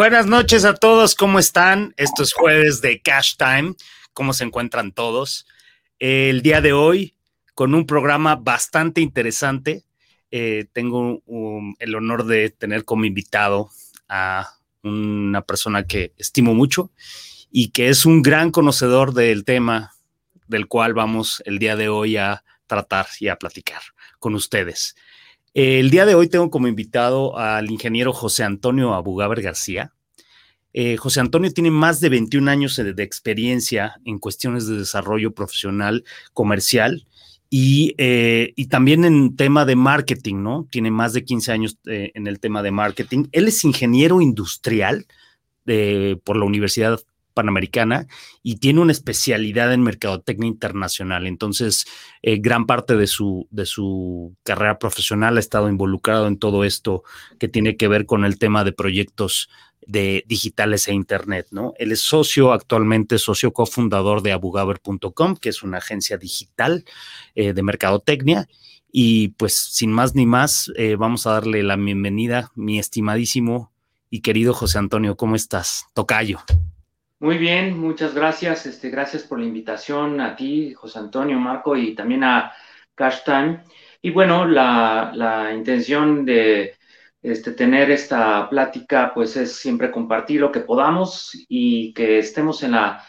Buenas noches a todos, ¿cómo están? Esto es jueves de Cash Time, ¿cómo se encuentran todos? El día de hoy, con un programa bastante interesante, eh, tengo el honor de tener como invitado a una persona que estimo mucho y que es un gran conocedor del tema del cual vamos el día de hoy a tratar y a platicar con ustedes. El día de hoy tengo como invitado al ingeniero José Antonio Abugaber García. Eh, José Antonio tiene más de 21 años de, experiencia en cuestiones de desarrollo profesional comercial eh, y, también en tema de marketing, ¿no? Tiene más de 15 años eh, en el tema de marketing. Él es ingeniero industrial por la Universidad Panamericana y tiene una especialidad en mercadotecnia internacional. Entonces, eh, gran parte de su, de su carrera profesional ha estado involucrado en todo esto que tiene que ver con el tema de proyectos de digitales e internet, ¿no? Él es socio, actualmente socio cofundador de abugaber.com, que es una agencia digital eh, de mercadotecnia. Y pues sin más ni más, eh, vamos a darle la bienvenida, mi estimadísimo y querido José Antonio, ¿cómo estás? Tocayo. Muy bien, muchas gracias. Este, gracias por la invitación a ti, José Antonio, Marco, y también a Cash Time. Y bueno, la, intención de este, tener esta plática, pues es siempre compartir lo que podamos y que estemos en la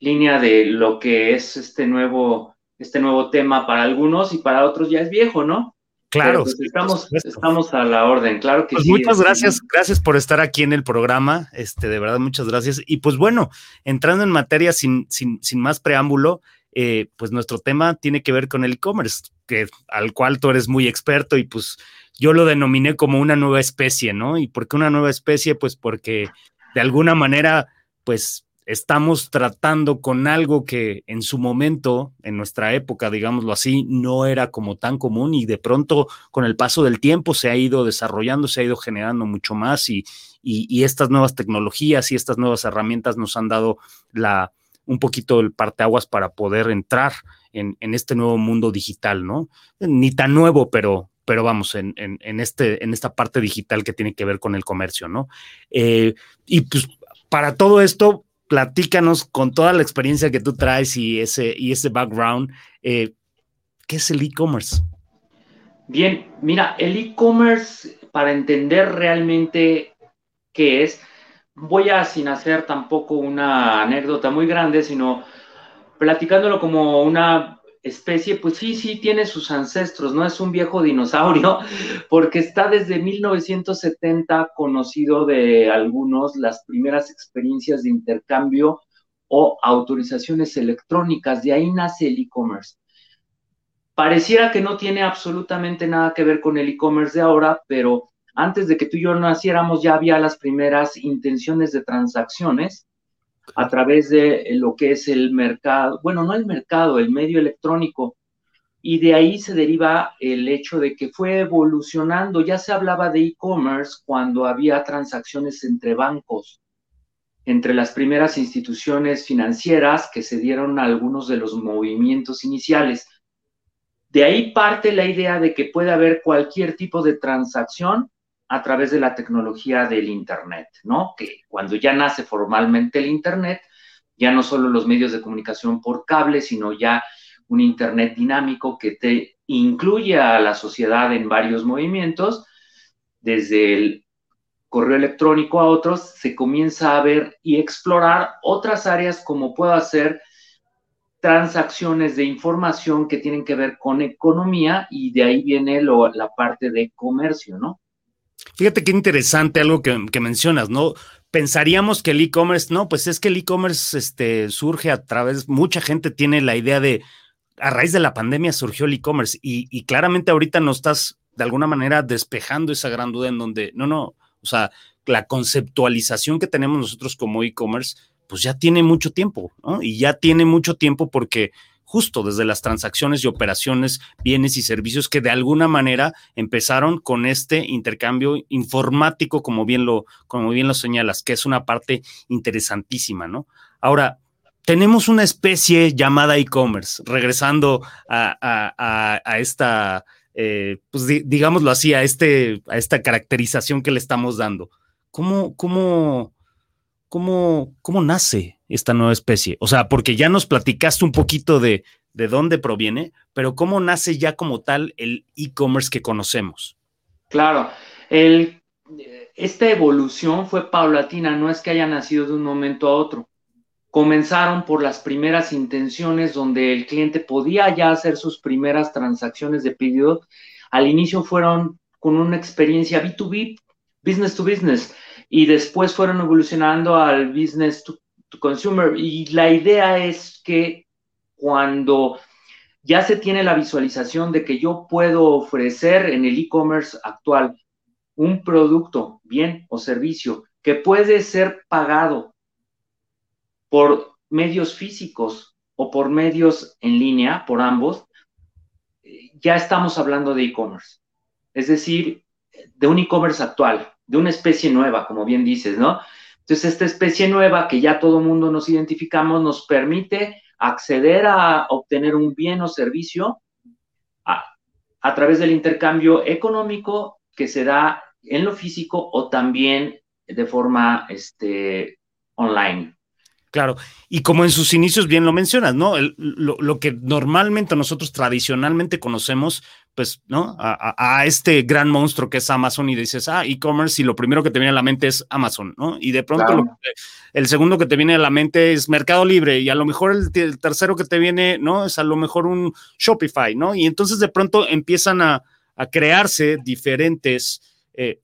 línea de lo que es este nuevo, este nuevo tema para algunos y para otros ya es viejo, ¿no? Claro. Pues, estamos, estamos a la orden, claro que pues sí. Muchas gracias, gracias por estar aquí en el programa. Este, de verdad, muchas gracias. Y pues bueno, entrando en materia sin, sin, sin más preámbulo, eh, pues nuestro tema tiene que ver con el e-commerce, que al cual tú eres muy experto y pues yo lo denominé como una nueva especie, ¿no? ¿Y por qué una nueva especie? Pues porque de alguna manera, pues estamos tratando con algo que en su momento, en nuestra época, digámoslo así, no era como tan común y de pronto con el paso del tiempo se ha ido desarrollando, se ha ido generando mucho más y, y, estas nuevas tecnologías y estas nuevas herramientas nos han dado la, un poquito el parteaguas para poder entrar en, en, este nuevo mundo digital, ¿no? Ni tan nuevo, pero, pero vamos, en, en, este, en esta parte digital que tiene que ver con el comercio, ¿no? Eh, y pues para todo esto, platícanos con toda la experiencia que tú traes y ese, y ese background, eh, ¿qué es el e-commerce? Bien, mira, el e-commerce, para entender realmente qué es, voy a, sin hacer tampoco una anécdota muy grande, sino platicándolo como una especie, pues sí, sí tiene sus ancestros, no es un viejo dinosaurio, porque está desde 1970 conocido de algunos las primeras experiencias de intercambio o autorizaciones electrónicas, de ahí nace el e-commerce. Pareciera que no tiene absolutamente nada que ver con el e-commerce de ahora, pero antes de que tú y yo naciéramos ya había las primeras intenciones de transacciones a través de lo que es el mercado, bueno, no el mercado, el medio electrónico. Y de ahí se deriva el hecho de que fue evolucionando. Ya se hablaba de e-commerce cuando había transacciones entre bancos, entre las primeras instituciones financieras que se dieron algunos de los movimientos iniciales. De ahí parte la idea de que puede haber cualquier tipo de transacción a través de la tecnología del Internet, ¿no? Que cuando ya nace formalmente el Internet, ya no solo los medios de comunicación por cable, sino ya un Internet dinámico que te incluye a la sociedad en varios movimientos, desde el correo electrónico a otros, se comienza a ver y explorar otras áreas como puedo hacer transacciones de información que tienen que ver con economía y de ahí viene la parte de comercio, ¿no? Fíjate qué interesante algo que, mencionas, ¿no? Pensaríamos que el e-commerce, no, pues es que el e-commerce este, surge a través, mucha gente tiene la idea de, a raíz de la pandemia surgió el e-commerce y, y claramente ahorita no estás de alguna manera despejando esa gran duda en donde, no, no, o sea, la conceptualización que tenemos nosotros como e-commerce, pues ya tiene mucho tiempo, ¿no? Y ya tiene mucho tiempo porque justo desde las transacciones y operaciones, bienes y servicios que de alguna manera empezaron con este intercambio informático, como bien lo, como bien lo señalas, que es una parte interesantísima, ¿no? Ahora, tenemos una especie llamada e-commerce, regresando a, esta, eh, pues digámoslo así, a, este, a esta caracterización que le estamos dando. ¿cómo, cómo, cómo, cómo nace esta nueva especie? O sea, porque ya nos platicaste un poquito de, de dónde proviene, pero ¿cómo nace ya como tal el e-commerce que conocemos? Claro, el, esta evolución fue paulatina, no es que haya nacido de un momento a otro. Comenzaron por las primeras intenciones donde el cliente podía ya hacer sus primeras transacciones de pedido. Al inicio fueron con una experiencia B2B, business to business, y después fueron evolucionando al business to, consumer. Y la idea es que cuando ya se tiene la visualización de que yo puedo ofrecer en el e-commerce actual un producto, bien o servicio que puede ser pagado por medios físicos o por medios en línea, por ambos, ya estamos hablando de e-commerce. Es decir, de un e-commerce actual, de una especie nueva, como bien dices, ¿no? Entonces, esta especie nueva que ya todo mundo nos identificamos nos permite acceder a obtener un bien o servicio a, través del intercambio económico que se da en lo físico o también de forma este, online. Claro, y como en sus inicios bien lo mencionas, ¿no? lo, que normalmente nosotros tradicionalmente conocemos, pues, ¿no? A, este gran monstruo que es Amazon y dices, ah, e-commerce, y lo primero que te viene a la mente es Amazon, ¿no? Y de pronto el segundo que te viene a la mente es Mercado Libre, y a lo mejor el, tercero que te viene, ¿no? Es a lo mejor un Shopify, ¿no? Y entonces de pronto empiezan a, a crearse diferentes eh,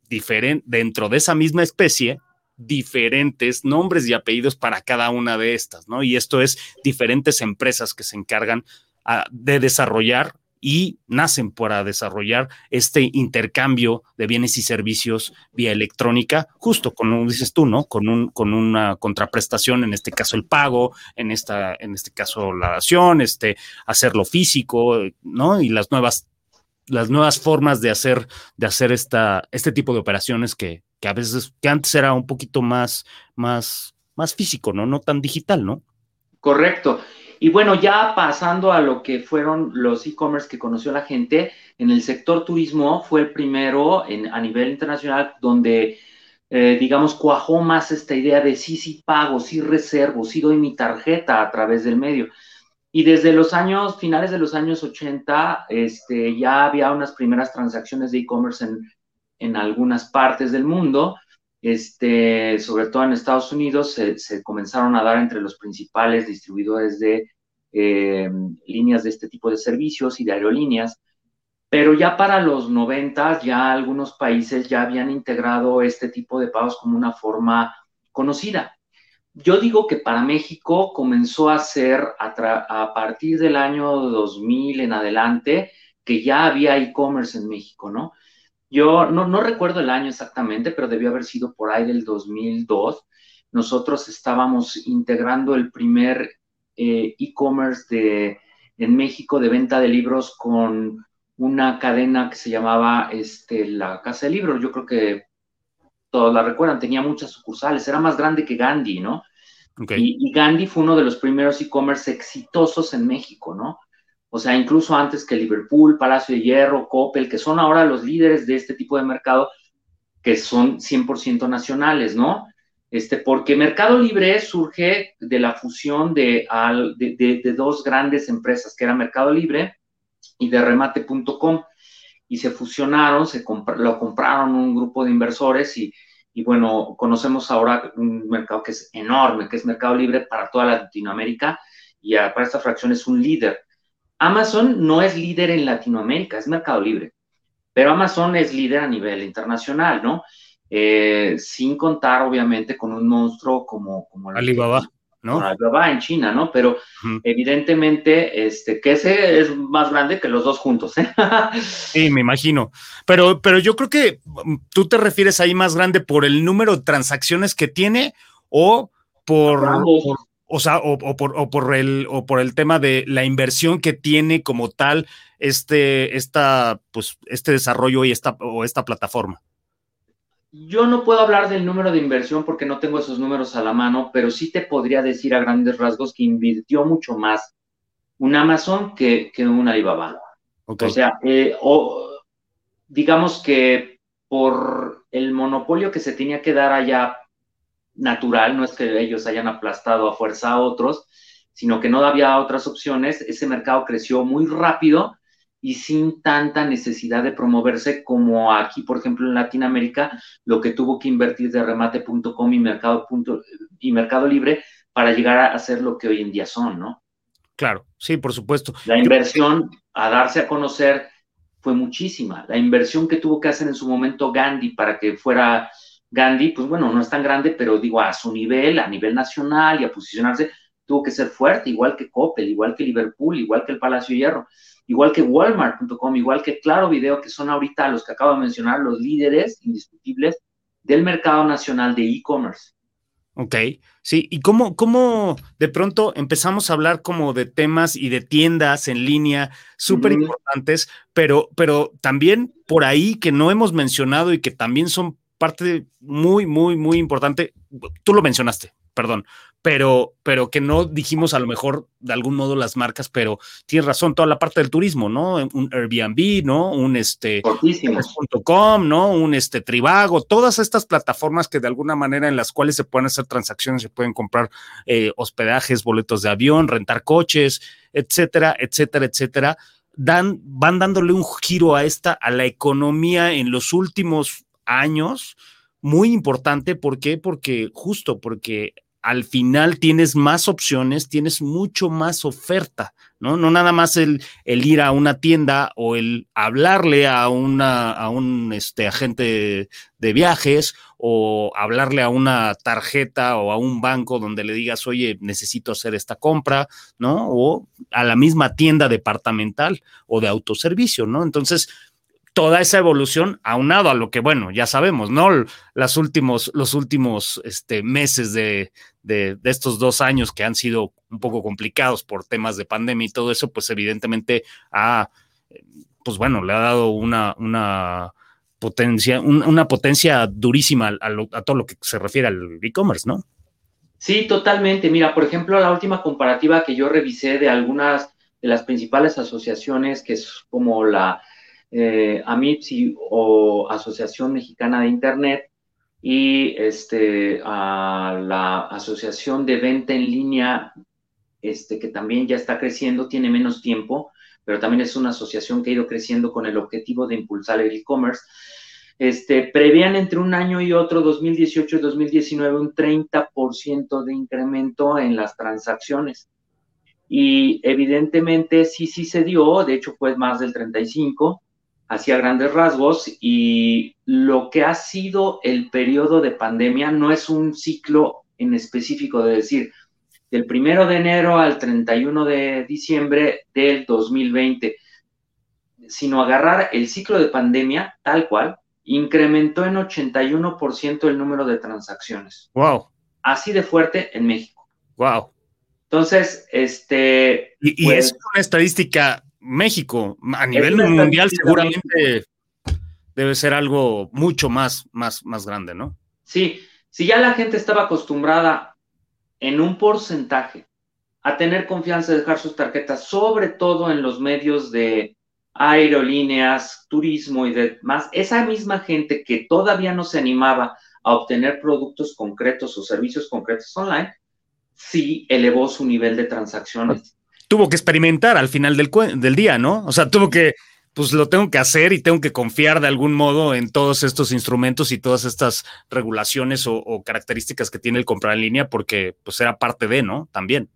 dentro de esa misma especie, diferentes nombres y apellidos para cada una de estas, ¿no? Y esto es diferentes empresas que se encargan ah, de desarrollar y nacen para desarrollar este intercambio de bienes y servicios vía electrónica, justo como dices tú, ¿no? Con, un, con una contraprestación, en este caso el pago, en, esta, en este caso la dación, este, hacerlo físico, ¿no? Y las nuevas las nuevas formas de hacer, de hacer esta, este tipo de operaciones que, que a veces, que antes era un poquito más, más, más físico, ¿no? No tan digital, ¿no? Correcto. Y bueno, ya pasando a lo que fueron los e-commerce que conoció la gente, en el sector turismo fue el primero en, a nivel internacional donde, eh, digamos, cuajó más esta idea de sí, sí pago, sí reservo, sí doy mi tarjeta a través del medio. Y desde los años, finales de los años 80, este, ya había unas primeras transacciones de e-commerce en, en, algunas partes del mundo, este, sobre todo en Estados Unidos, se, comenzaron a dar entre los principales distribuidores de eh, líneas de este tipo de servicios y de aerolíneas. Pero ya para los 90, ya algunos países ya habían integrado este tipo de pagos como una forma conocida. Yo digo que para México comenzó a ser a, partir del año 2000 en adelante que ya había e-commerce en México, ¿no? Yo no, recuerdo el año exactamente, pero debió haber sido por ahí del 2002. Nosotros estábamos integrando el primer eh, e-commerce en México de venta de libros con una cadena que se llamaba este, la Casa de Libros. Yo creo que todos la recuerdan, tenía muchas sucursales, era más grande que Gandhi, ¿no? Y, Gandhi fue uno de los primeros e-commerce exitosos en México, ¿no? O sea, incluso antes que Liverpool, Palacio de Hierro, Coppel, que son ahora los líderes de este tipo de mercado, que son 100% nacionales, ¿no? Este, porque Mercado Libre surge de la fusión de, dos grandes empresas, que era Mercado Libre y de remate.com, y se fusionaron, se lo compraron un grupo de inversores y y bueno, conocemos ahora un mercado que es enorme, que es Mercado Libre para toda Latinoamérica y para esta fracción es un líder. Amazon no es líder en Latinoamérica, es Mercado Libre, pero Amazon es líder a nivel internacional, ¿no? Eh, sin contar, obviamente, con un monstruo como, como Alibaba. ¿no? va en China, ¿no? Pero evidentemente, este, que ese es más grande que los dos juntos, ¿eh? sí, me imagino. Pero, pero yo creo que mm, tú te refieres ahí más grande por el número de transacciones que tiene o por, o sea, o, por, o, por, el, o por el tema de la inversión que tiene como tal este, esta, pues, este desarrollo y esta, o esta plataforma. Yo no puedo hablar del número de inversión porque no tengo esos números a la mano, pero sí te podría decir a grandes rasgos que invirtió mucho más un Amazon que, que un Alibaba. O sea, eh, o, digamos que por el monopolio que se tenía que dar allá natural, no es que ellos hayan aplastado a fuerza a otros, sino que no había otras opciones, ese mercado creció muy rápido y sin tanta necesidad de promoverse como aquí, por ejemplo, en Latinoamérica, lo que tuvo que invertir de remate.com y mercado, y mercado Libre para llegar a ser lo que hoy en día son, ¿no? Claro, sí, por supuesto. La inversión a darse a conocer fue muchísima. La inversión que tuvo que hacer en su momento Gandhi para que fuera Gandhi, pues bueno, no es tan grande, pero digo, a su nivel, a nivel nacional y a posicionarse, tuvo que ser fuerte, igual que Coppel, igual que Liverpool, igual que el Palacio de Hierro, igual que Walmart.com, igual que Claro Video, que son ahorita los que acabo de mencionar, los líderes indiscutibles del mercado nacional de e-commerce. Ok, sí, y cómo, cómo de pronto empezamos a hablar como de temas y de tiendas en línea súper importantes, pero, pero también por ahí que no hemos mencionado y que también son parte muy, muy, muy importante, tú lo mencionaste, perdón, pero, pero que no dijimos a lo mejor de algún modo las marcas, pero tienes razón, toda la parte del turismo, ¿no? Un Airbnb, ¿no? Un este .com, ¿no? Un este Tribago, todas estas plataformas que de alguna manera en las cuales se pueden hacer transacciones, se pueden comprar eh, hospedajes, boletos de avión, rentar coches, etcétera, etcétera, etcétera. Dan, van dándole un giro a esta, a la economía en los últimos años, muy importante. ¿Por qué? Porque justo porque al final tienes más opciones, tienes mucho más oferta, ¿no? No nada más el, el ir a una tienda o el hablarle a, una, a un este, agente de viajes o hablarle a una tarjeta o a un banco donde le digas, oye, necesito hacer esta compra, ¿no? O a la misma tienda departamental o de autoservicio, ¿no? Entonces, toda esa evolución aunado a lo que, bueno, ya sabemos, ¿no? Las últimos, los últimos este, meses de, estos dos años que han sido un poco complicados por temas de pandemia y todo eso, pues evidentemente ha, pues bueno, le ha dado una, una potencia, una potencia durísima a, a todo lo que se refiere al e-commerce, ¿no? Sí, totalmente. Mira, por ejemplo, la última comparativa que yo revisé de algunas de las principales asociaciones, que es como la eh, AMIPSI o Asociación Mexicana de Internet y este, a la Asociación de Venta en Línea, este, que también ya está creciendo, tiene menos tiempo, pero también es una asociación que ha ido creciendo con el objetivo de impulsar el e-commerce. Este, prevían entre un año y otro, 2018 y 2019, un 30% de incremento en las transacciones. Y evidentemente sí, sí se dio, de hecho fue más del 35%, hacia grandes rasgos y lo que ha sido el periodo de pandemia no es un ciclo en específico de decir del primero de enero al 31 de diciembre del 2020, sino agarrar el ciclo de pandemia tal cual, incrementó en 81% el número de transacciones. Wow. Así de fuerte en México. Wow. Entonces, este. Y, pues es una estadística México. A nivel mundial seguramente debe ser algo mucho más, más, más grande, ¿no? Sí, si ya la gente estaba acostumbrada en un porcentaje a tener confianza de dejar sus tarjetas, sobre todo en los medios de aerolíneas, turismo y demás, esa misma gente que todavía no se animaba a obtener productos concretos o servicios concretos online, sí elevó su nivel de transacciones tuvo que experimentar al final del, día, ¿no? O sea, tuvo que, pues lo tengo que hacer y tengo que confiar de algún modo en todos estos instrumentos y todas estas regulaciones o, características que tiene el comprar en línea porque pues era parte de, ¿no? También.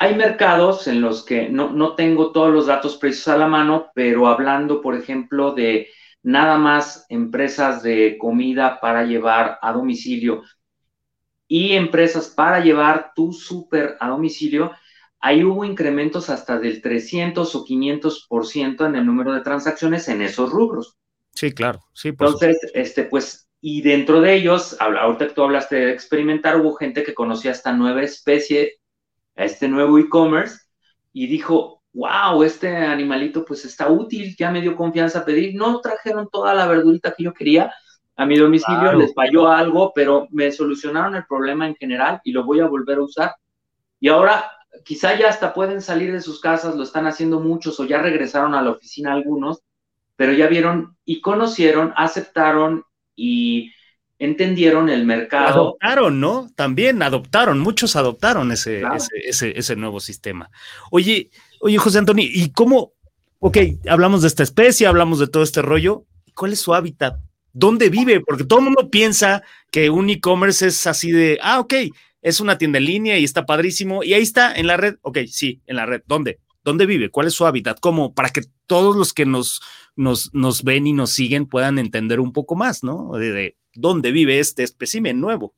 Hay mercados en los que no, no tengo todos los datos precisos a la mano, pero hablando, por ejemplo, de nada más empresas de comida para llevar a domicilio y empresas para llevar tu súper a domicilio, ahí hubo incrementos hasta del 300 o 500% en el número de transacciones en esos rubros. Sí, claro. Sí, Entonces, este, pues, y dentro de ellos, ahorita que tú hablaste de experimentar, hubo gente que conocía esta nueva especie, este nuevo e-commerce, y dijo, wow, este animalito pues está útil, ya me dio confianza a pedir. No trajeron toda la verdurita que yo quería a mi domicilio, les falló algo, pero me solucionaron el problema en general y lo voy a volver a usar. Y ahora quizá ya hasta pueden salir de sus casas, lo están haciendo muchos o ya regresaron a la oficina algunos, pero ya vieron y conocieron, aceptaron y entendieron el mercado. Adoptaron, ¿no? También adoptaron, muchos adoptaron ese, ese, ese, nuevo sistema. Oye, oye, José Antonio, ¿y cómo? Ok, hablamos de esta especie, hablamos de todo este rollo. ¿Cuál es su hábitat? ¿Dónde vive? Porque todo el mundo piensa que un e-commerce es así de, ah, ok, es una tienda en línea y está padrísimo. Y ahí está en la red. Ok, sí, en la red. ¿Dónde? ¿Dónde vive? ¿Cuál es su hábitat? ¿Cómo? Para que todos los que nos, nos, nos ven y nos siguen puedan entender un poco más, ¿no? de dónde vive este espécimen nuevo.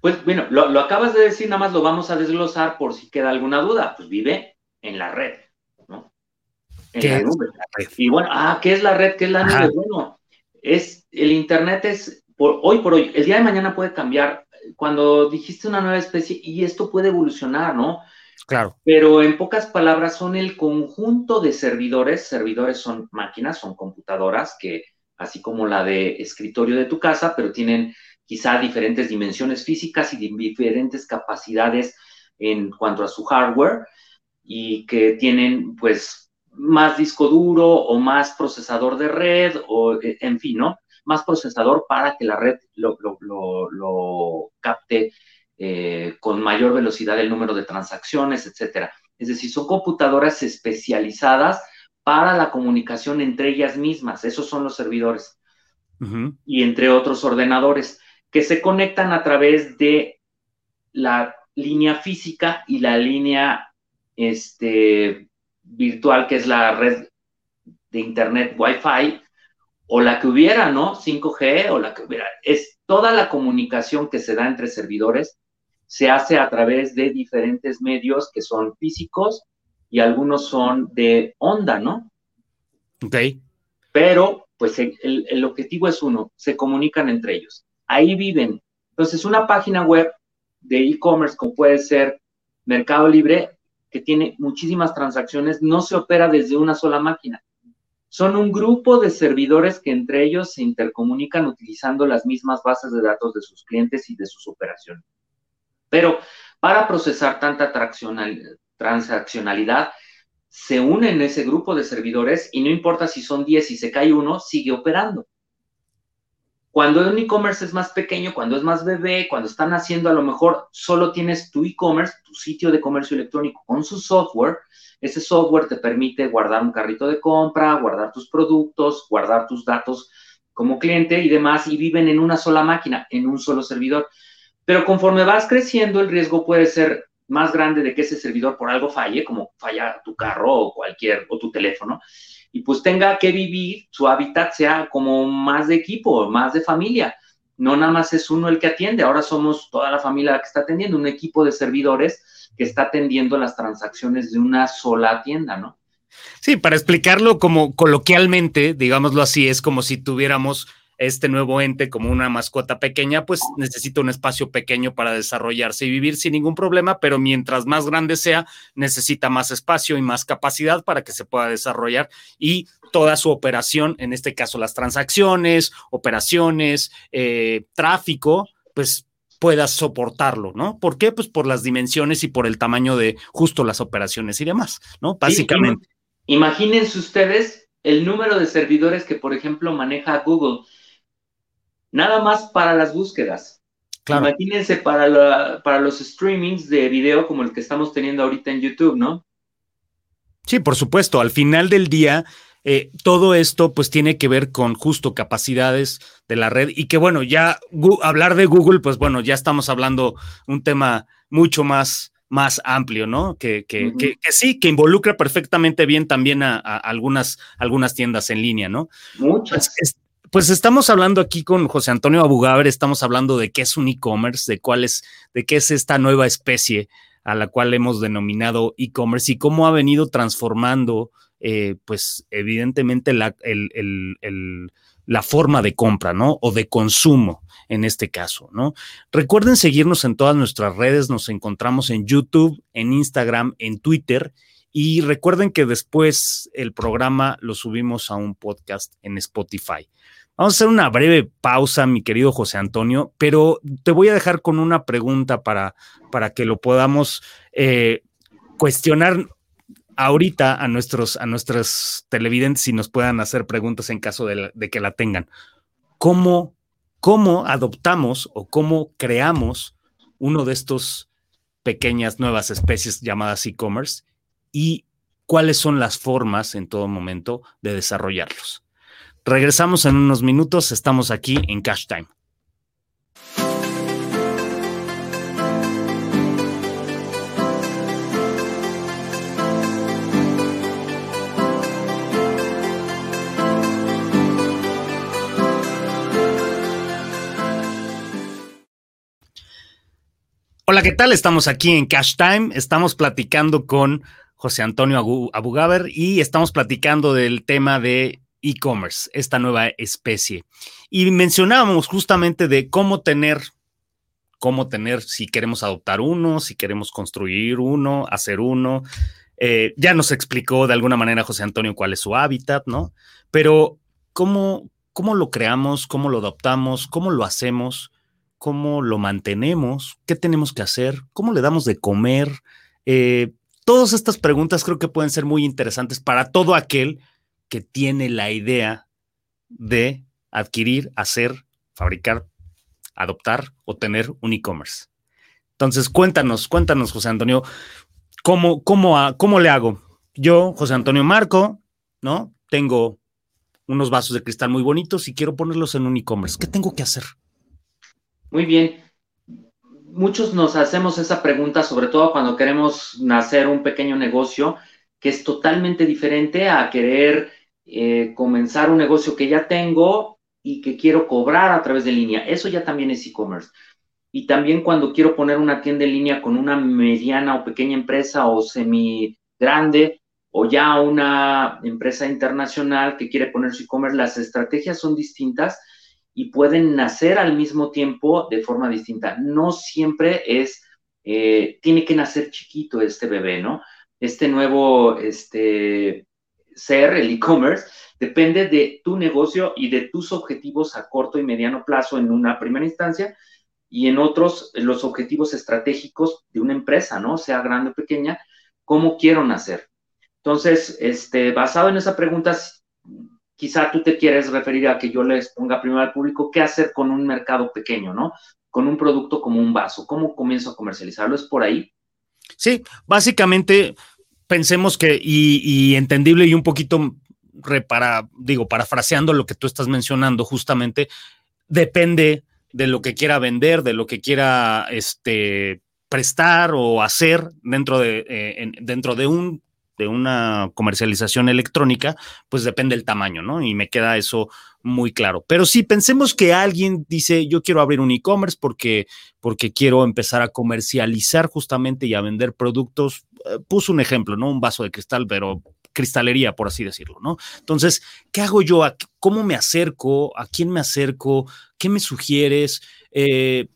Pues bueno, lo, acabas de decir, nada más lo vamos a desglosar por si queda alguna duda. Pues vive en la red, ¿no? En la nube. Y bueno, ah, ¿qué es la red? ¿Qué es la nube? Bueno, es, el Internet es, por, hoy por hoy, el día de mañana puede cambiar. Cuando dijiste una nueva especie, y esto puede evolucionar, ¿no? Claro. Pero en pocas palabras son el conjunto de servidores, servidores son máquinas, son computadoras que así como la de escritorio de tu casa, pero tienen quizá diferentes dimensiones físicas y diferentes capacidades en cuanto a su hardware y que tienen pues más disco duro o más procesador de red o eh, en fin, ¿no? Más procesador para que la red lo, capte eh, con mayor velocidad el número de transacciones, etcétera. Es decir, son computadoras especializadas para la comunicación entre ellas mismas. Esos son los servidores. Y entre otros ordenadores que se conectan a través de la línea física y la línea este, virtual, que es la red de Internet Wi-Fi, o la que hubiera, ¿no? 5G o la que hubiera. Es toda la comunicación que se da entre servidores se hace a través de diferentes medios que son físicos y algunos son de onda, ¿no? Ok. Pero, pues el, objetivo es uno, se comunican entre ellos. Ahí viven. Entonces, una página web de e-commerce como puede ser Mercado Libre, que tiene muchísimas transacciones, no se opera desde una sola máquina. Son un grupo de servidores que entre ellos se intercomunican utilizando las mismas bases de datos de sus clientes y de sus operaciones. Pero para procesar tanta transaccionalidad, se unen ese grupo de servidores y no importa si son 10 y se cae uno, sigue operando. Cuando un e-commerce es más pequeño, cuando es más bebé, cuando están haciendo a lo mejor solo tienes tu e-commerce, tu sitio de comercio electrónico con su software, ese software te permite guardar un carrito de compra, guardar tus productos, guardar tus datos como cliente y demás, y viven en una sola máquina, en un solo servidor. Pero conforme vas creciendo, el riesgo puede ser más grande de que ese servidor por algo falle, como falla tu carro o cualquier, o tu teléfono, y pues tenga que vivir, su hábitat sea como más de equipo, más de familia. No nada más es uno el que atiende, ahora somos toda la familia que está atendiendo, un equipo de servidores que está atendiendo las transacciones de una sola tienda, ¿no? Sí, para explicarlo como coloquialmente, digámoslo así, es como si tuviéramos este nuevo ente como una mascota pequeña, pues necesita un espacio pequeño para desarrollarse y vivir sin ningún problema, pero mientras más grande sea, necesita más espacio y más capacidad para que se pueda desarrollar y toda su operación, en este caso las transacciones, operaciones, eh, tráfico, pues pueda soportarlo, ¿no? ¿Por qué? Pues por las dimensiones y por el tamaño de justo las operaciones y demás, ¿no? Básicamente. imagínense ustedes el número de servidores que, por ejemplo, maneja Google nada más para las búsquedas. Imagínense para, para los streamings de video como el que estamos teniendo ahorita en YouTube, ¿no? Sí, por supuesto. Al final del día, eh, todo esto pues tiene que ver con justo capacidades de la red y que bueno, ya hablar de Google, pues bueno, ya estamos hablando un tema mucho más, más amplio, ¿no? Que, que, que, sí, que involucra perfectamente bien también a, algunas, algunas tiendas en línea, ¿no? Muchas. Pues estamos hablando aquí con José Antonio Abugaber, estamos hablando de qué es un e-commerce, de cuál es, de qué es esta nueva especie a la cual hemos denominado e-commerce y cómo ha venido transformando, eh, pues evidentemente la, la forma de compra, ¿no? O de consumo en este caso, ¿no? Recuerden seguirnos en todas nuestras redes, nos encontramos en YouTube, en Instagram, en Twitter. Y recuerden que después el programa lo subimos a un podcast en Spotify. Vamos a hacer una breve pausa, mi querido José Antonio, pero te voy a dejar con una pregunta para, para que lo podamos eh, cuestionar ahorita a nuestros, a nuestros televidentes y nos puedan hacer preguntas en caso de, que la tengan. ¿Cómo cómo adoptamos o cómo creamos uno de estos pequeñas nuevas especies llamadas e-commerce y cuáles son las formas en todo momento de desarrollarlos. Regresamos en unos minutos, estamos aquí en Cash Time. Hola, ¿qué tal? Estamos aquí en Cash Time. Estamos platicando con José Antonio Abugaber y estamos platicando del tema de e-commerce, esta nueva especie. Y mencionábamos justamente de cómo tener, cómo tener, si queremos adoptar uno, si queremos construir uno, hacer uno. Eh, ya nos explicó de alguna manera José Antonio cuál es su hábitat, ¿no? Pero cómo, cómo lo creamos, cómo lo adoptamos, cómo lo hacemos cómo lo mantenemos, qué tenemos que hacer, cómo le damos de comer. Eh, todas estas preguntas creo que pueden ser muy interesantes para todo aquel que tiene la idea de adquirir, hacer, fabricar, adoptar o tener un e-commerce. Entonces, cuéntanos, cuéntanos, José Antonio, ¿cómo, cómo, cómo le hago? Yo, José Antonio Marco, ¿no? Tengo unos vasos de cristal muy bonitos y quiero ponerlos en un e-commerce. ¿Qué tengo que hacer? Muy bien. Muchos nos hacemos esa pregunta, sobre todo cuando queremos nacer un pequeño negocio, que es totalmente diferente a querer eh, comenzar un negocio que ya tengo y que quiero cobrar a través de línea. Eso ya también es e-commerce. Y también cuando quiero poner una tienda en línea con una mediana o pequeña empresa o semi grande o ya una empresa internacional que quiere poner su e-commerce, las estrategias son distintas y pueden nacer al mismo tiempo de forma distinta. No siempre es, eh, tiene que nacer chiquito este bebé, ¿no? Este nuevo este, ser, el e-commerce, depende de tu negocio y de tus objetivos a corto y mediano plazo en una primera instancia y en otros los objetivos estratégicos de una empresa, ¿no? Sea grande o pequeña, ¿cómo quiero nacer? Entonces, este, basado en esa pregunta, quizá tú te quieres referir a que yo les ponga primero al público qué hacer con un mercado pequeño, ¿no? Con un producto como un vaso, ¿cómo comienzo a comercializarlo? ¿Es por ahí? Sí, básicamente pensemos que, y, entendible y un poquito repara, digo, parafraseando lo que tú estás mencionando, justamente, depende de lo que quiera vender, de lo que quiera este, prestar o hacer dentro de, eh, dentro de un de una comercialización electrónica, pues depende del tamaño, ¿no? Y me queda eso muy claro. Pero si pensemos que alguien dice, yo quiero abrir un e-commerce porque, porque quiero empezar a comercializar justamente y a vender productos, puso un ejemplo, ¿no? Un vaso de cristal, pero cristalería, por así decirlo, ¿no? Entonces, ¿qué hago yo? ¿Cómo me acerco? ¿A quién me acerco? ¿Qué me sugieres? Eh,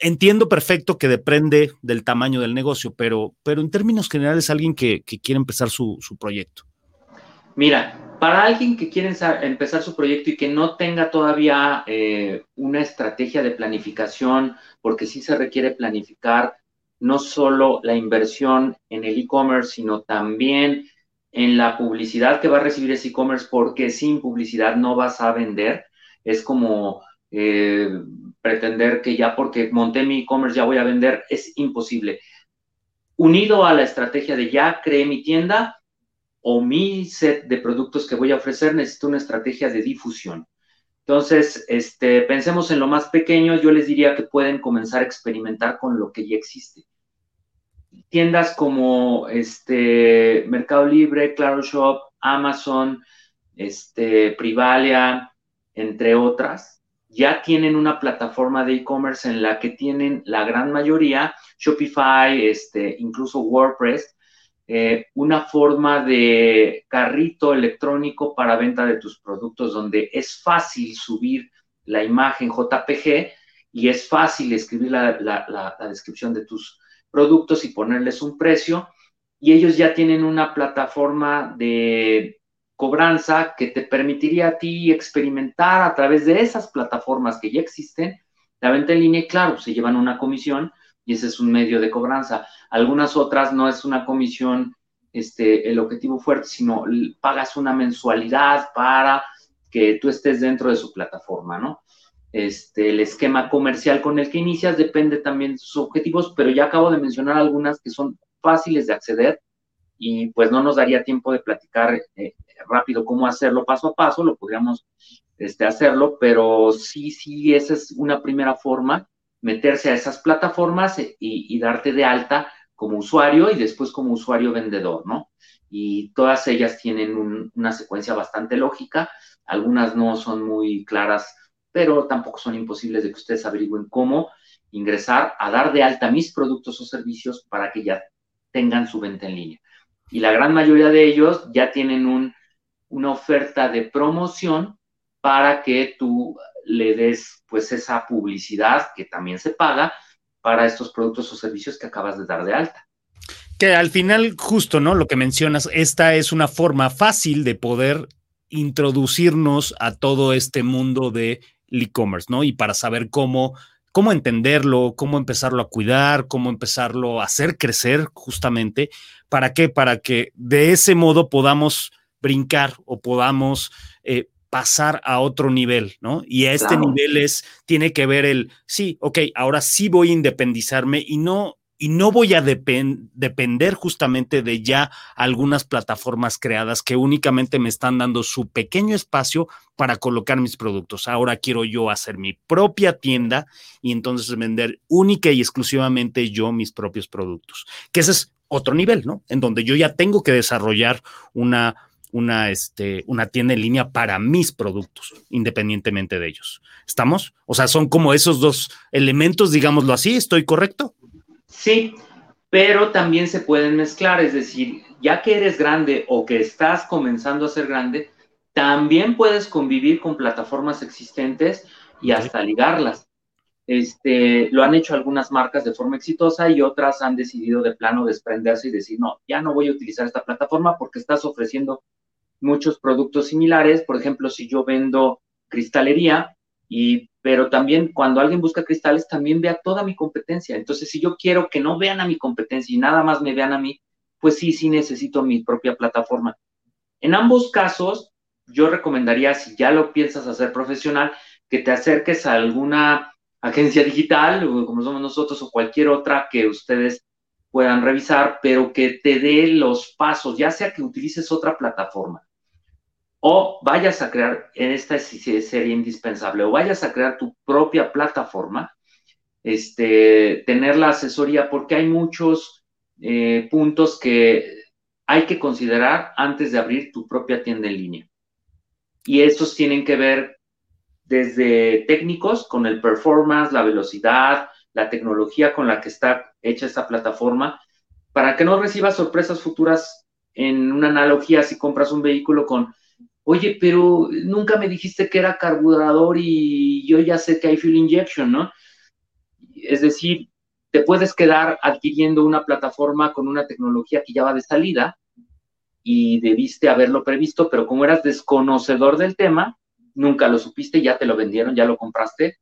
entiendo perfecto que depende del tamaño del negocio, pero, pero en términos generales, alguien que, quiere empezar su, proyecto. Mira, para alguien que quiere empezar su proyecto y que no tenga todavía eh, una estrategia de planificación, porque sí se requiere planificar no solo la inversión en el e-commerce, sino también en la publicidad que va a recibir ese e-commerce, porque sin publicidad no vas a vender. Es como eh, pretender que ya porque monté mi e-commerce ya voy a vender, es imposible. Unido a la estrategia de ya creé mi tienda o mi set de productos que voy a ofrecer, necesito una estrategia de difusión. Entonces, este, pensemos en lo más pequeño, yo les diría que pueden comenzar a experimentar con lo que ya existe. Tiendas como este, Mercado Libre, Claro Shop, Amazon, este, Privalia, entre otras, ya tienen una plataforma de e-commerce en la que tienen la gran mayoría, Shopify, este, incluso WordPress, eh, una forma de carrito electrónico para venta de tus productos donde es fácil subir la imagen JPG y es fácil escribir la, la descripción de tus productos y ponerles un precio. Y ellos ya tienen una plataforma de cobranza que te permitiría a ti experimentar a través de esas plataformas que ya existen la venta en línea claro, se llevan una comisión y ese es un medio de cobranza. Algunas otras no es una comisión este, el objetivo fuerte, sino pagas una mensualidad para que tú estés dentro de su plataforma, ¿no? Este, el esquema comercial con el que inicias, depende también de sus objetivos, pero ya acabo de mencionar algunas que son fáciles de acceder y pues no nos daría tiempo de platicar eh, rápido cómo hacerlo paso a paso, lo podríamos este, hacerlo, pero sí, sí, esa es una primera forma, meterse a esas plataformas y, y darte de alta como usuario y después como usuario vendedor, ¿no? Y todas ellas tienen una secuencia bastante lógica, algunas no son muy claras, pero tampoco son imposibles de que ustedes averigüen cómo ingresar a dar de alta mis productos o servicios para que ya tengan su venta en línea. Y la gran mayoría de ellos ya tienen un, una oferta de promoción para que tú le des pues esa publicidad que también se paga para estos productos o servicios que acabas de dar de alta. Que al final, justo, ¿no? Lo que mencionas, esta es una forma fácil de poder introducirnos a todo este mundo de e-commerce, ¿no? Y para saber cómo, cómo entenderlo, cómo empezarlo a cuidar, cómo empezarlo a hacer crecer justamente. ¿Para qué? Para que de ese modo podamos brincar o podamos eh, pasar a otro nivel, ¿no? Y a este nivel es, tiene que ver el, sí, ok, ahora sí voy a independizarme y no, y no voy a depender justamente de ya algunas plataformas creadas que únicamente me están dando su pequeño espacio para colocar mis productos. Ahora quiero yo hacer mi propia tienda y entonces vender única y exclusivamente yo mis propios productos, que ese es otro nivel, ¿no? En donde yo ya tengo que desarrollar una una, este, una tienda en línea para mis productos, independientemente de ellos. ¿Estamos? O sea, son como esos dos elementos, digámoslo así, ¿estoy correcto? Sí, pero también se pueden mezclar, es decir, ya que eres grande o que estás comenzando a ser grande, también puedes convivir con plataformas existentes y hasta ligarlas. Este, lo han hecho algunas marcas de forma exitosa y otras han decidido de plano desprenderse y decir, no, ya no voy a utilizar esta plataforma porque estás ofreciendo muchos productos similares. Por ejemplo, si yo vendo cristalería, y, pero también cuando alguien busca cristales, también vea toda mi competencia. Entonces, si yo quiero que no vean a mi competencia y nada más me vean a mí, pues sí, sí necesito mi propia plataforma. En ambos casos, yo recomendaría, si ya lo piensas hacer profesional, que te acerques a alguna agencia digital, como somos nosotros, o cualquier otra que ustedes puedan revisar, pero que te dé los pasos, ya sea que utilices otra plataforma o vayas a crear, en esta sería indispensable, o vayas a crear tu propia plataforma, este, tener la asesoría, porque hay muchos eh, puntos que hay que considerar antes de abrir tu propia tienda en línea. Y estos tienen que ver desde técnicos con el performance, la velocidad, la tecnología con la que está hecha esta plataforma, para que no recibas sorpresas futuras en una analogía si compras un vehículo con, oye, pero nunca me dijiste que era carburador y yo ya sé que hay fuel injection, ¿no? Es decir, te puedes quedar adquiriendo una plataforma con una tecnología que ya va de salida y debiste haberlo previsto, pero como eras desconocedor del tema, nunca lo supiste, ya te lo vendieron, ya lo compraste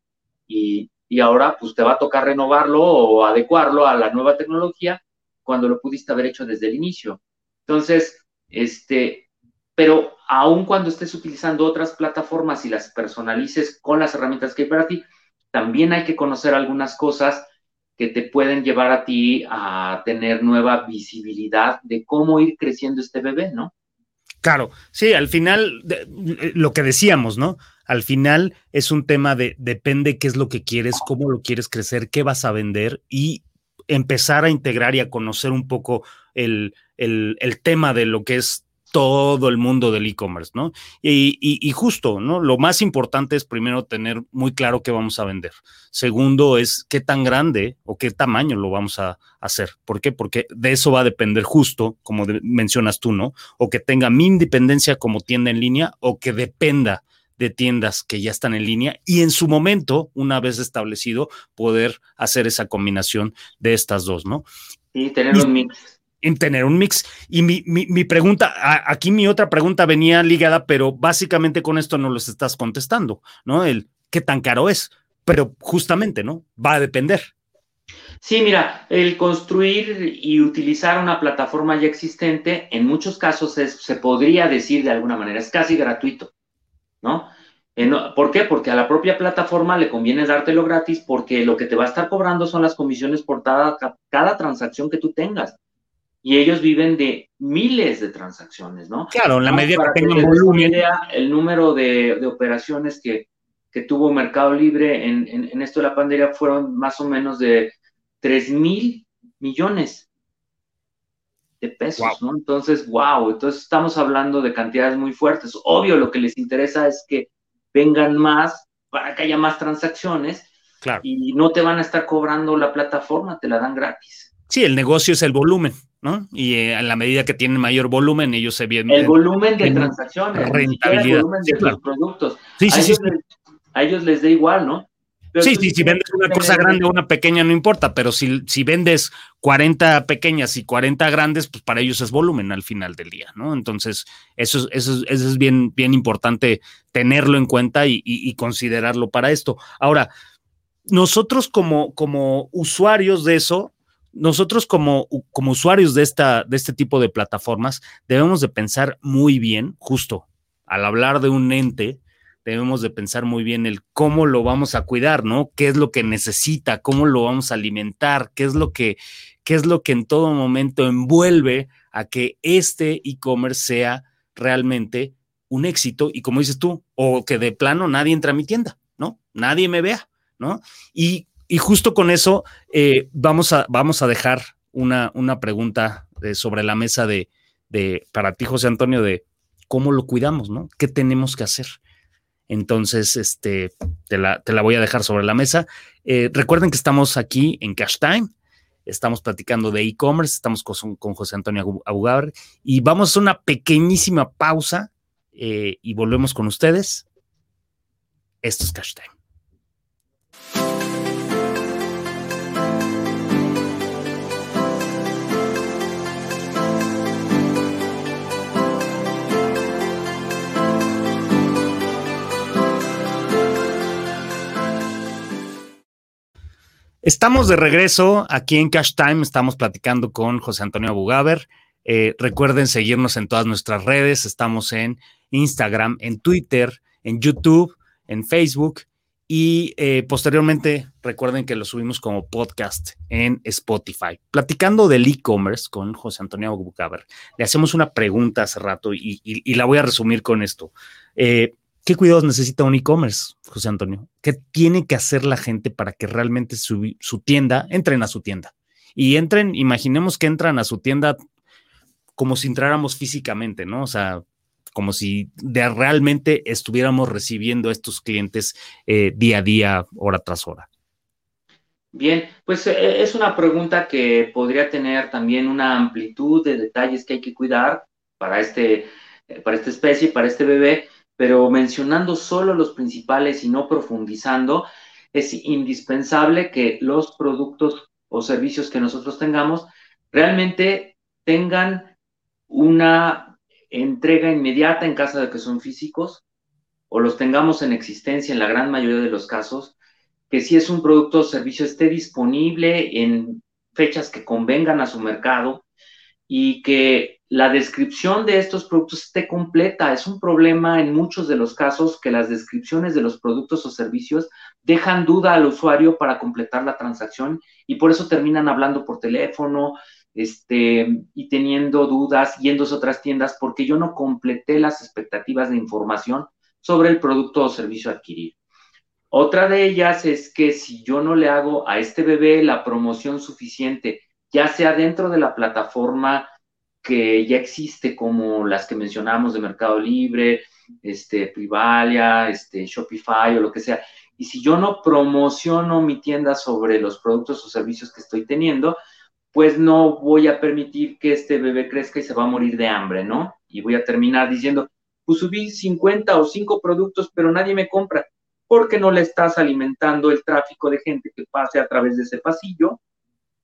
y y ahora pues te va a tocar renovarlo o adecuarlo a la nueva tecnología cuando lo pudiste haber hecho desde el inicio. Entonces, este, pero aun cuando estés utilizando otras plataformas y las personalices con las herramientas que hay para ti, también hay que conocer algunas cosas que te pueden llevar a ti a tener nueva visibilidad de cómo ir creciendo este bebé, ¿no? Claro, sí, al final, lo que decíamos, ¿no? Al final es un tema de depende qué es lo que quieres, cómo lo quieres crecer, qué vas a vender y empezar a integrar y a conocer un poco el, el, el tema de lo que es todo el mundo del e-commerce, ¿no? Y, justo, ¿no? Lo más importante es primero tener muy claro qué vamos a vender. Segundo es qué tan grande o qué tamaño lo vamos a hacer. ¿Por qué? Porque de eso va a depender justo, como mencionas tú, ¿no? O que tenga mi independencia como tienda en línea o que dependa de tiendas que ya están en línea y en su momento, una vez establecido, poder hacer esa combinación de estas dos, ¿no? Y tener un mix en tener un mix. Y mi, mi, pregunta, aquí mi otra pregunta venía ligada, pero básicamente con esto no los estás contestando, ¿no? El qué tan caro es, pero justamente, ¿no? Va a depender. Sí, mira, el construir y utilizar una plataforma ya existente, en muchos casos se podría decir de alguna manera, es casi gratuito, ¿no? ¿Por qué? Porque a la propia plataforma le conviene dártelo gratis porque lo que te va a estar cobrando son las comisiones por cada, cada transacción que tú tengas. Y ellos viven de miles de transacciones, ¿no? Claro, en la medida que tengan volumen. el número de, operaciones que, tuvo Mercado Libre en, en, esto de la pandemia fueron más o menos de 3 mil millones de pesos, ¿no? Entonces, wow, entonces estamos hablando de cantidades muy fuertes. Obvio, lo que les interesa es que vengan más para que haya más transacciones claro. y no te van a estar cobrando la plataforma, te la dan gratis. Sí, el negocio es el volumen, ¿no? Y eh, a la medida que tienen mayor volumen, ellos se vienen. El volumen de transacciones, rentabilidad. el volumen de los productos. Sí, sí, sí, a ellos les da igual, ¿no? sí, sí, si vendes una cosa grande o una pequeña no importa, pero si, si vendes 40 pequeñas y 40 grandes, pues para ellos es volumen al final del día, ¿no? Entonces, eso, eso, eso es bien, bien importante tenerlo en cuenta y, considerarlo para esto. Ahora, nosotros como, como usuarios de eso, nosotros como, como usuarios de, esta, de este tipo de plataformas, debemos de pensar muy bien, justo al hablar de un ente, debemos de pensar muy bien el cómo lo vamos a cuidar, ¿no? ¿Qué es lo que necesita? ¿Cómo lo vamos a alimentar? ¿Qué es lo que, qué es lo que en todo momento envuelve a que este e-commerce sea realmente un éxito? Y como dices tú, o que de plano nadie entra a mi tienda, ¿no? Nadie me vea, ¿no? Y, justo con eso eh, vamos, a, vamos a dejar una, una pregunta eh, sobre la mesa de, de, para ti, José Antonio, de cómo lo cuidamos, ¿no? ¿Qué tenemos que hacer? Entonces, este, te la, voy a dejar sobre la mesa. Eh, recuerden que estamos aquí en Cash Time. Estamos platicando de e-commerce, estamos con, José Antonio Abugaber y vamos a hacer una pequeñísima pausa y volvemos con ustedes. Esto es Cash Time. Estamos de regreso aquí en Cash Time. Estamos platicando con José Antonio Abugaber. Eh, recuerden seguirnos en todas nuestras redes. Estamos en Instagram, en Twitter, en YouTube, en Facebook y eh, posteriormente recuerden que lo subimos como podcast en Spotify. Platicando del e-commerce con José Antonio Abugaber, le hacemos una pregunta hace rato y, la voy a resumir con esto. Eh, ¿Qué cuidados necesita un e-commerce, José Antonio? ¿Qué tiene que hacer la gente para que realmente su, tienda, entren a su tienda? Y entren, imaginemos que entran a su tienda como si entráramos físicamente, ¿no? O sea, como si realmente estuviéramos recibiendo a estos clientes eh, día a día, hora tras hora. Bien, pues eh, es una pregunta que podría tener también una amplitud de detalles que hay que cuidar para, este, eh, para esta especie, para este bebé pero mencionando solo los principales y no profundizando, es indispensable que los productos o servicios que nosotros tengamos realmente tengan una entrega inmediata en caso de que son físicos o los tengamos en existencia en la gran mayoría de los casos, que si es un producto o servicio esté disponible en fechas que convengan a su mercado y que la descripción de estos productos esté completa. Es un problema en muchos de los casos que las descripciones de los productos o servicios dejan duda al usuario para completar la transacción y por eso terminan hablando por teléfono este, y teniendo dudas, yéndose a otras tiendas porque yo no completé las expectativas de información sobre el producto o servicio a adquirir. Otra de ellas es que si yo no le hago a este bebé la promoción suficiente, ya sea dentro de la plataforma que ya existe, como las que mencionamos de Mercado Libre, este, Privalia, este, Shopify o lo que sea. Y si yo no promociono mi tienda sobre los productos o servicios que estoy teniendo, pues no voy a permitir que este bebé crezca y se va a morir de hambre, ¿no? Y voy a terminar diciendo, pues subí 50 o 5 productos, pero nadie me compra, porque no le estás alimentando el tráfico de gente que pase a través de ese pasillo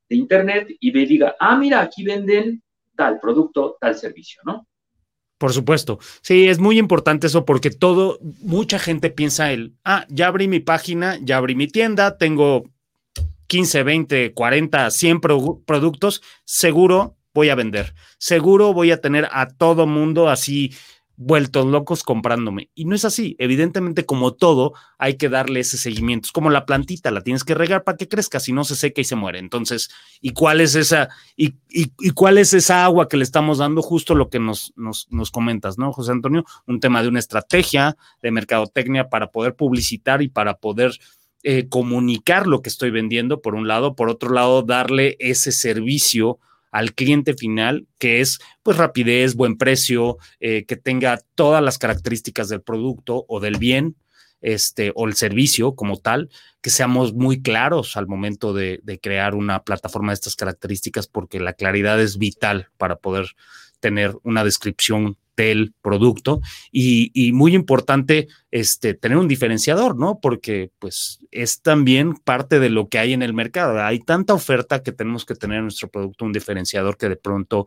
de internet y y diga, ah, mira, aquí venden tal producto, tal servicio, ¿no? Por supuesto. Sí, es muy importante eso porque todo, mucha gente piensa el, ah, ya abrí mi página, ya abrí mi tienda, tengo 15, 20, 40, 100 productos, seguro voy a vender. Seguro voy a tener a todo mundo así vueltos locos comprándome. Y no es así. Evidentemente, como todo, hay que darle ese seguimiento. Es como la plantita, la tienes que regar para que crezca, si no se seca y se muere. Entonces, ¿y cuál es esa, y, cuál es esa agua que le estamos dando? Justo lo que nos, nos, nos, comentas, ¿no, José Antonio? Un tema de una estrategia de mercadotecnia para poder publicitar y para poder eh, comunicar lo que estoy vendiendo, por un lado, por otro lado, darle ese servicio al cliente final, que es pues rapidez, buen precio, eh, que tenga todas las características del producto o del bien, este, o el servicio como tal, que seamos muy claros al momento de, de crear una plataforma de estas características, porque la claridad es vital para poder tener una descripción del producto y, muy importante este, tener un diferenciador, ¿no? Porque pues es también parte de lo que hay en el mercado. Hay tanta oferta que tenemos que tener en nuestro producto un diferenciador que de pronto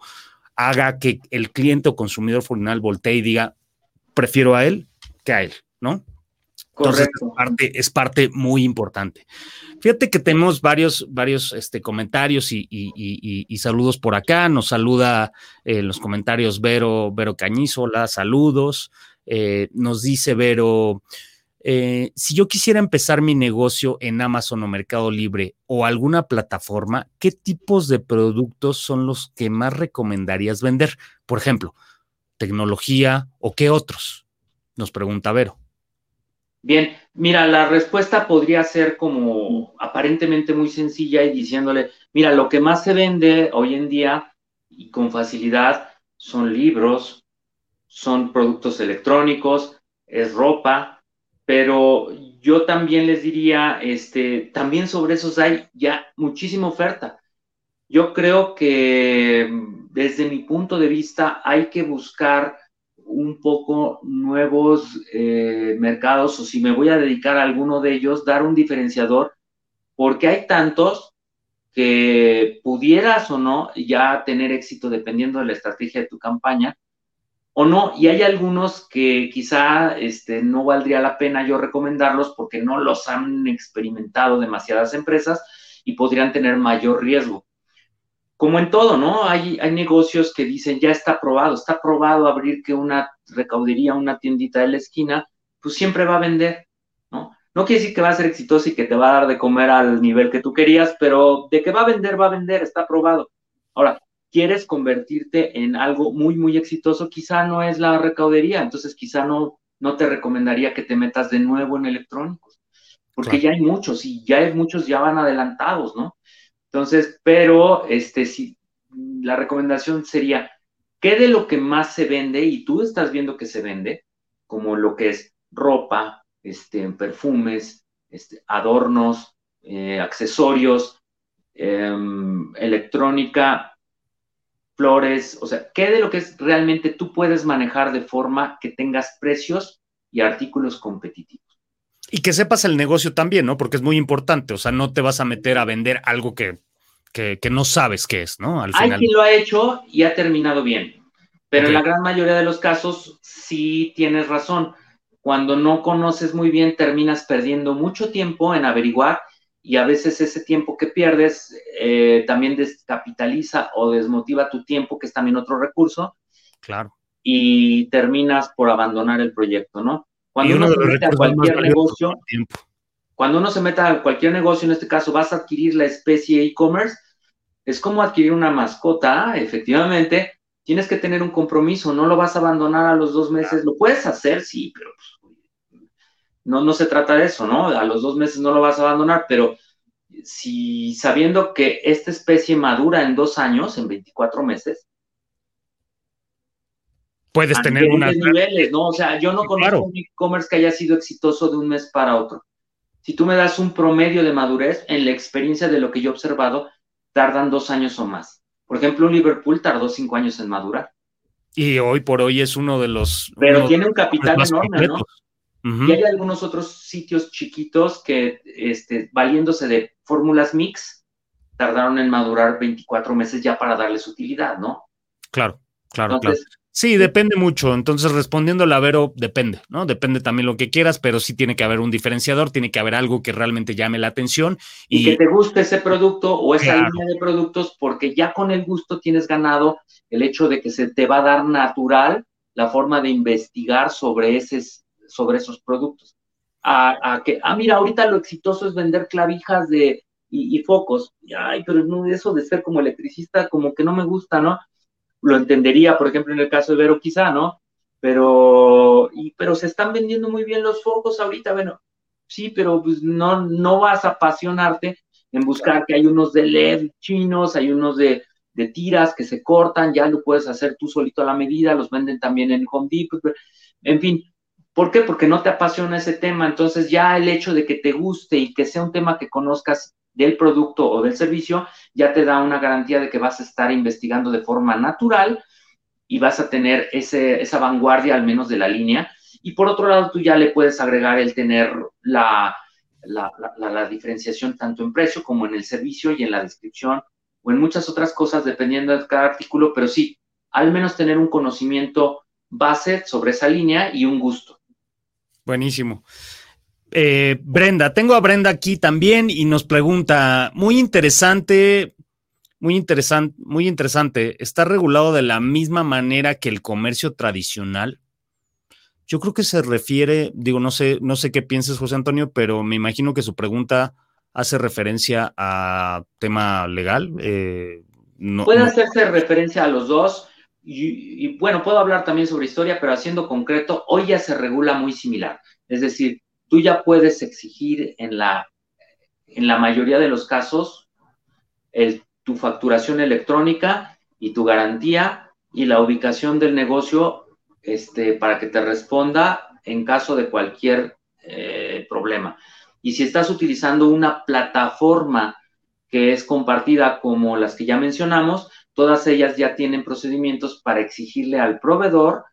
haga que el cliente o consumidor final voltee y diga, prefiero a él que a él, ¿no? Entonces, es parte, es parte muy importante. Fíjate que tenemos varios, varios este, comentarios y, saludos por acá. Nos saluda en eh, los comentarios Vero, Vero Cañizola, saludos. Eh, nos dice Vero, eh, si yo quisiera empezar mi negocio en Amazon o Mercado Libre o alguna plataforma, ¿qué tipos de productos son los que más recomendarías vender? Por ejemplo, tecnología o qué otros? Nos pregunta Vero. Bien, mira, la respuesta podría ser como aparentemente muy sencilla y diciéndole, mira, lo que más se vende hoy en día y con facilidad son libros, son productos electrónicos, es ropa, pero yo también les diría, este, también sobre esos hay ya muchísima oferta. Yo creo que desde mi punto de vista hay que buscar un poco nuevos eh, mercados o si me voy a dedicar a alguno de ellos, dar un diferenciador, porque hay tantos que pudieras o no ya tener éxito dependiendo de la estrategia de tu campaña o no, y hay algunos que quizá este, no valdría la pena yo recomendarlos porque no los han experimentado demasiadas empresas y podrían tener mayor riesgo como en todo, ¿no? Hay, hay negocios que dicen, ya está probado, está probado abrir que una recaudería, una tiendita de la esquina, pues siempre va a vender, ¿no? No quiere decir que va a ser exitoso y que te va a dar de comer al nivel que tú querías, pero de que va a vender, va a vender, está probado. Ahora, quieres convertirte en algo muy, muy exitoso, quizá no es la recaudería, entonces quizá no, no te recomendaría que te metas de nuevo en electrónicos, porque ya hay muchos y ya hay muchos ya van adelantados, ¿no? Entonces, pero este si la recomendación sería ¿qué de lo que más se vende y tú estás viendo que se vende, como lo que es ropa, este, perfumes, este, adornos, eh, accesorios, em, electrónica, flores, o sea, ¿qué de lo que es realmente tú puedes manejar de forma que tengas precios y artículos competitivos? Y que sepas el negocio también, ¿no? Porque es muy importante, o sea, no te vas a meter a vender algo que, que, no sabes qué es, ¿no? Al final. Quien lo ha hecho y ha terminado bien, pero en la gran mayoría de los casos sí tienes razón. Cuando no conoces muy bien, terminas perdiendo mucho tiempo en averiguar y a veces ese tiempo que pierdes eh, también descapitaliza o desmotiva tu tiempo, que es también otro recurso. Claro. Y terminas por abandonar el proyecto, ¿no? Cuando uno, se mete a cualquier negocio, cuando uno se mete a cualquier negocio, en este caso vas a adquirir la especie e-commerce, es como adquirir una mascota, efectivamente, tienes que tener un compromiso, no lo vas a abandonar a los dos meses, lo puedes hacer, sí, pero pues, no, no se trata de eso, ¿no? A los dos meses no lo vas a abandonar, pero si sabiendo que esta especie madura en dos años, en 24 meses, puedes tener una niveles, ¿no? O sea, yo no conozco un e-commerce que haya sido exitoso de un mes para otro. Si tú me das un promedio de madurez, en la experiencia de lo que yo he observado, tardan dos años o más. Por ejemplo, Liverpool tardó cinco años en madurar. Y hoy por hoy es uno de los... Pero tiene un capital enorme, ¿no? Y hay algunos otros sitios chiquitos que, este, valiéndose de fórmulas mix, tardaron en madurar 24 meses ya para darles utilidad, ¿no? Claro, claro, claro. Sí, depende mucho. Entonces, respondiendo a Vero, depende, ¿no? Depende también lo que quieras, pero sí tiene que haber un diferenciador, tiene que haber algo que realmente llame la atención. Y, que te guste ese producto o esa línea de productos, porque ya con el gusto tienes ganado el hecho de que se te va a dar natural la forma de investigar sobre, ese, sobre esos productos. A, que, ah, mira, ahorita lo exitoso es vender clavijas de, y, focos. ay, pero no, eso de ser como electricista, como que no me gusta, ¿no? Lo entendería, por ejemplo, en el caso de Vero, quizá, ¿no? Pero, y, pero se están vendiendo muy bien los focos ahorita, bueno, sí, pero pues no, no vas a apasionarte en buscar que hay unos de LED chinos, hay unos de, de tiras que se cortan, ya lo puedes hacer tú solito a la medida, los venden también en Home Depot, en fin. ¿Por qué? Porque no te apasiona ese tema. Entonces ya el hecho de que te guste y que sea un tema que conozcas del producto o del servicio, ya te da una garantía de que vas a estar investigando de forma natural y vas a tener ese, esa vanguardia al menos de la línea. Y por otro lado, tú ya le puedes agregar el tener la, la, la diferenciación tanto en precio como en el servicio y en la descripción o en muchas otras cosas dependiendo de cada artículo, pero sí, al menos tener un conocimiento base sobre esa línea y un gusto. Buenísimo. Eh, Brenda, tengo a Brenda aquí también y nos pregunta, muy interesante, muy interesante, muy interesante, ¿está regulado de la misma manera que el comercio tradicional? Yo creo que se refiere, digo, no sé, no sé qué pienses, José Antonio, pero me imagino que su pregunta hace referencia a tema legal. Eh, Puede hacerse referencia a los dos. Y, bueno, puedo hablar también sobre historia, pero haciendo concreto, hoy ya se regula muy similar. Es decir, tú ya puedes exigir en la, en la mayoría de los casos tu facturación electrónica y tu garantía y la ubicación del negocio este, para que te responda en caso de cualquier eh, problema. Y si estás utilizando una plataforma que es compartida como las que ya mencionamos, todas ellas ya tienen procedimientos para exigirle al proveedor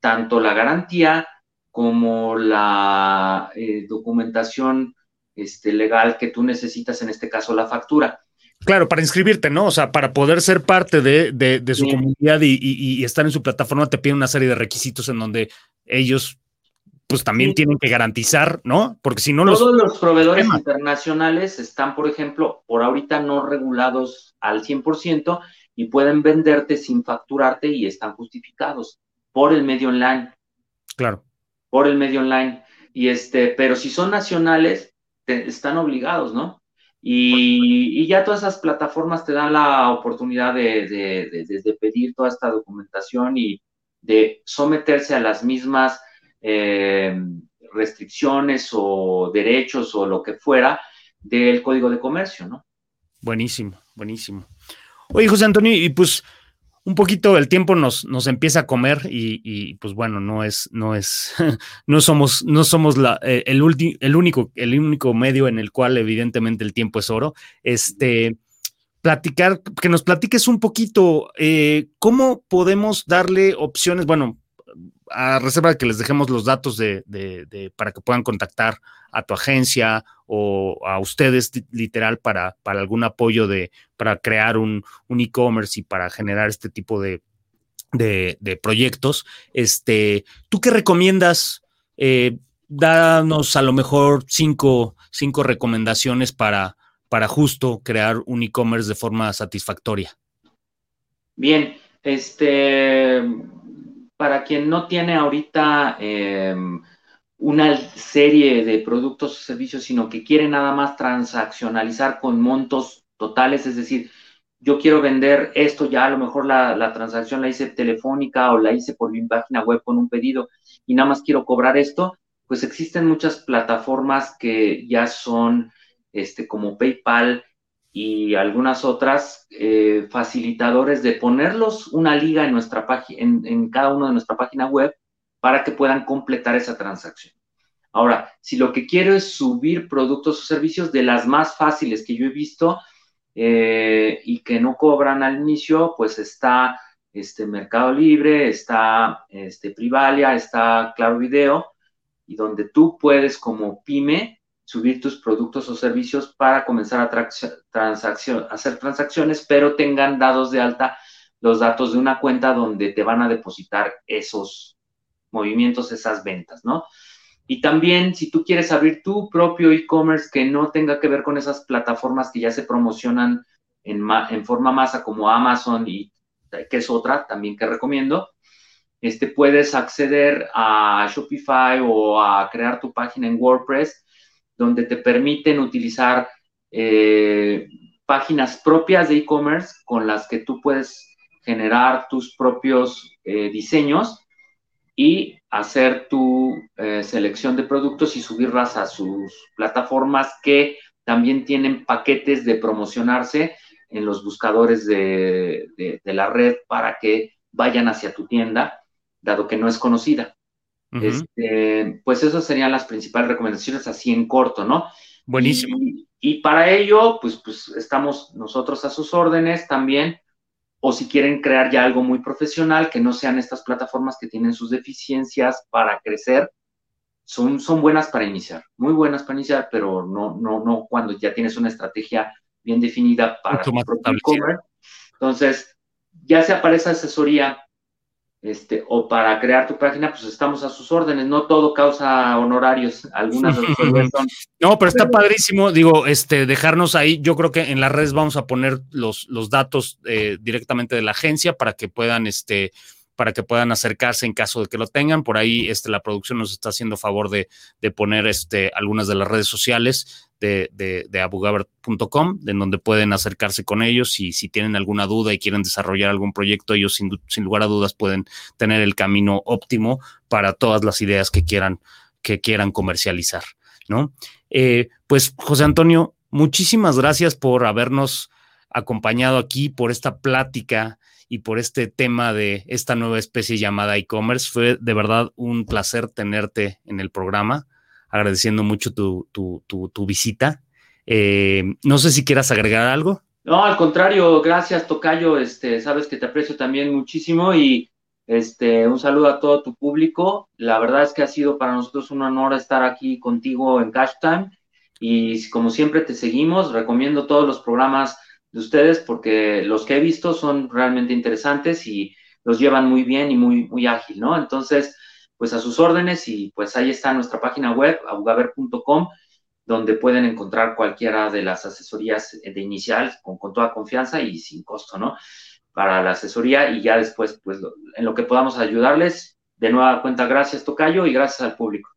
tanto la garantía como la eh, documentación este, legal que tú necesitas, en este caso la factura. Claro, para inscribirte, ¿no? O sea, para poder ser parte de, su comunidad y, estar en su plataforma, te piden una serie de requisitos en donde ellos pues también tienen que garantizar, ¿no? Porque si no los... Todos los proveedores internacionales están, por ejemplo, por ahorita no regulados al 100% y pueden venderte sin facturarte y están justificados por el medio online. Claro. Por el medio online. Y este, pero si son nacionales, están obligados, ¿no? Y, ya todas esas plataformas te dan la oportunidad de, de pedir toda esta documentación y de someterse a las mismas eh, restricciones o derechos o lo que fuera del Código de Comercio, ¿no? Buenísimo, buenísimo. Oye, José Antonio, y pues un poquito el tiempo nos, nos empieza a comer y, pues bueno, no es, no es, no somos, no somos la, eh, el, el, único, el único medio en el cual evidentemente el tiempo es oro. Este, platicar, que nos platiques un poquito eh, cómo podemos darle opciones, bueno, a reserva de que les dejemos los datos de, para que puedan contactar a tu agencia o a ustedes literal para, para algún apoyo de para crear un, e-commerce y para generar este tipo de, proyectos. Este, ¿tú qué recomiendas? Eh, danos a lo mejor cinco, cinco recomendaciones para, para justo crear un e-commerce de forma satisfactoria. Bien, este para quien no tiene ahorita em, una serie de productos o servicios, sino que quiere nada más transaccionalizar con montos totales, es decir, yo quiero vender esto, ya a lo mejor la, transacción la hice telefónica o la hice por mi página web con un pedido y nada más quiero cobrar esto, pues existen muchas plataformas que ya son este, como PayPal y algunas otras eh, facilitadores de ponerlos una liga en nuestra página, en, cada uno de nuestra página web para que puedan completar esa transacción. Ahora, si lo que quiero es subir productos o servicios de las más fáciles que yo he visto eh, y que no cobran al inicio, pues está este Mercado Libre, está este Privalia, está Claro Video, y donde tú puedes como pyme subir tus productos o servicios para comenzar a hacer transacciones, pero tengan dados de alta los datos de una cuenta donde te van a depositar esos movimientos, esas ventas, ¿no? Y también si tú quieres abrir tu propio e-commerce que no tenga que ver con esas plataformas que ya se promocionan en, forma masa como Amazon y que es otra también que recomiendo, este, puedes acceder a Shopify o a crear tu página en WordPress, donde te permiten utilizar eh, páginas propias de e-commerce con las que tú puedes generar tus propios eh, diseños y hacer tu eh, selección de productos y subirlas a sus plataformas que también tienen paquetes de promocionarse en los buscadores de, la red para que vayan hacia tu tienda, dado que no es conocida. Este, pues esas serían las principales recomendaciones así en corto, ¿no? Buenísimo. Y, para ello, pues, pues estamos nosotros a sus órdenes también, o si quieren crear ya algo muy profesional, que no sean estas plataformas que tienen sus deficiencias para crecer, son, son buenas para iniciar, muy buenas para iniciar, pero no, no, no cuando ya tienes una estrategia bien definida para tu e-commerce. Entonces, ya sea para esa asesoría este, o para crear tu página, pues estamos a sus órdenes. No todo causa honorarios, algunas de son. No, pero está padrísimo, digo, este, dejarnos ahí. Yo creo que en las redes vamos a poner los, los datos eh, directamente de la agencia para que puedan, este, para que puedan acercarse en caso de que lo tengan. Por ahí este, la producción nos está haciendo favor de, poner este, algunas de las redes sociales de, de, de en donde pueden acercarse con ellos y si tienen alguna duda y quieren desarrollar algún proyecto, ellos sin, lugar a dudas pueden tener el camino óptimo para todas las ideas que quieran, que quieran comercializar, ¿no? Eh, pues, José Antonio, muchísimas gracias por habernos acompañado aquí, por esta plática y por este tema de esta nueva especie llamada e-commerce. Fue de verdad un placer tenerte en el programa, agradeciendo mucho tu, visita. Eh, no sé si quieras agregar algo. No, al contrario, gracias Tocayo, este, sabes que te aprecio también muchísimo y este, un saludo a todo tu público. La verdad es que ha sido para nosotros un honor estar aquí contigo en Cash Time y como siempre te seguimos, recomiendo todos los programas de ustedes porque los que he visto son realmente interesantes y los llevan muy bien y muy, muy ágil, ¿no? Entonces, pues a sus órdenes y pues ahí está nuestra página web, abugaber.com, donde pueden encontrar cualquiera de las asesorías de inicial con, con, toda confianza y sin costo, ¿no? Para la asesoría y ya después, pues en lo que podamos ayudarles, de nueva cuenta, gracias Tocayo y gracias al público.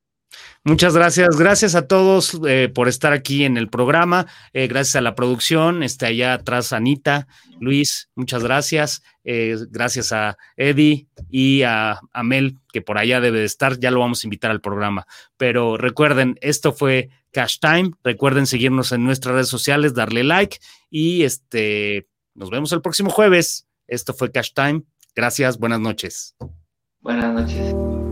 Muchas gracias. Gracias a todos eh, por estar aquí en el programa. Eh, gracias a la producción. Está allá atrás Anita, Luis, muchas gracias. Eh, gracias a Eddie y a, Mel, que por allá debe de estar. Ya lo vamos a invitar al programa. Pero recuerden, esto fue Cash Time. Recuerden seguirnos en nuestras redes sociales, darle like y este nos vemos el próximo jueves. Esto fue Cash Time. Gracias. Buenas noches. Buenas noches.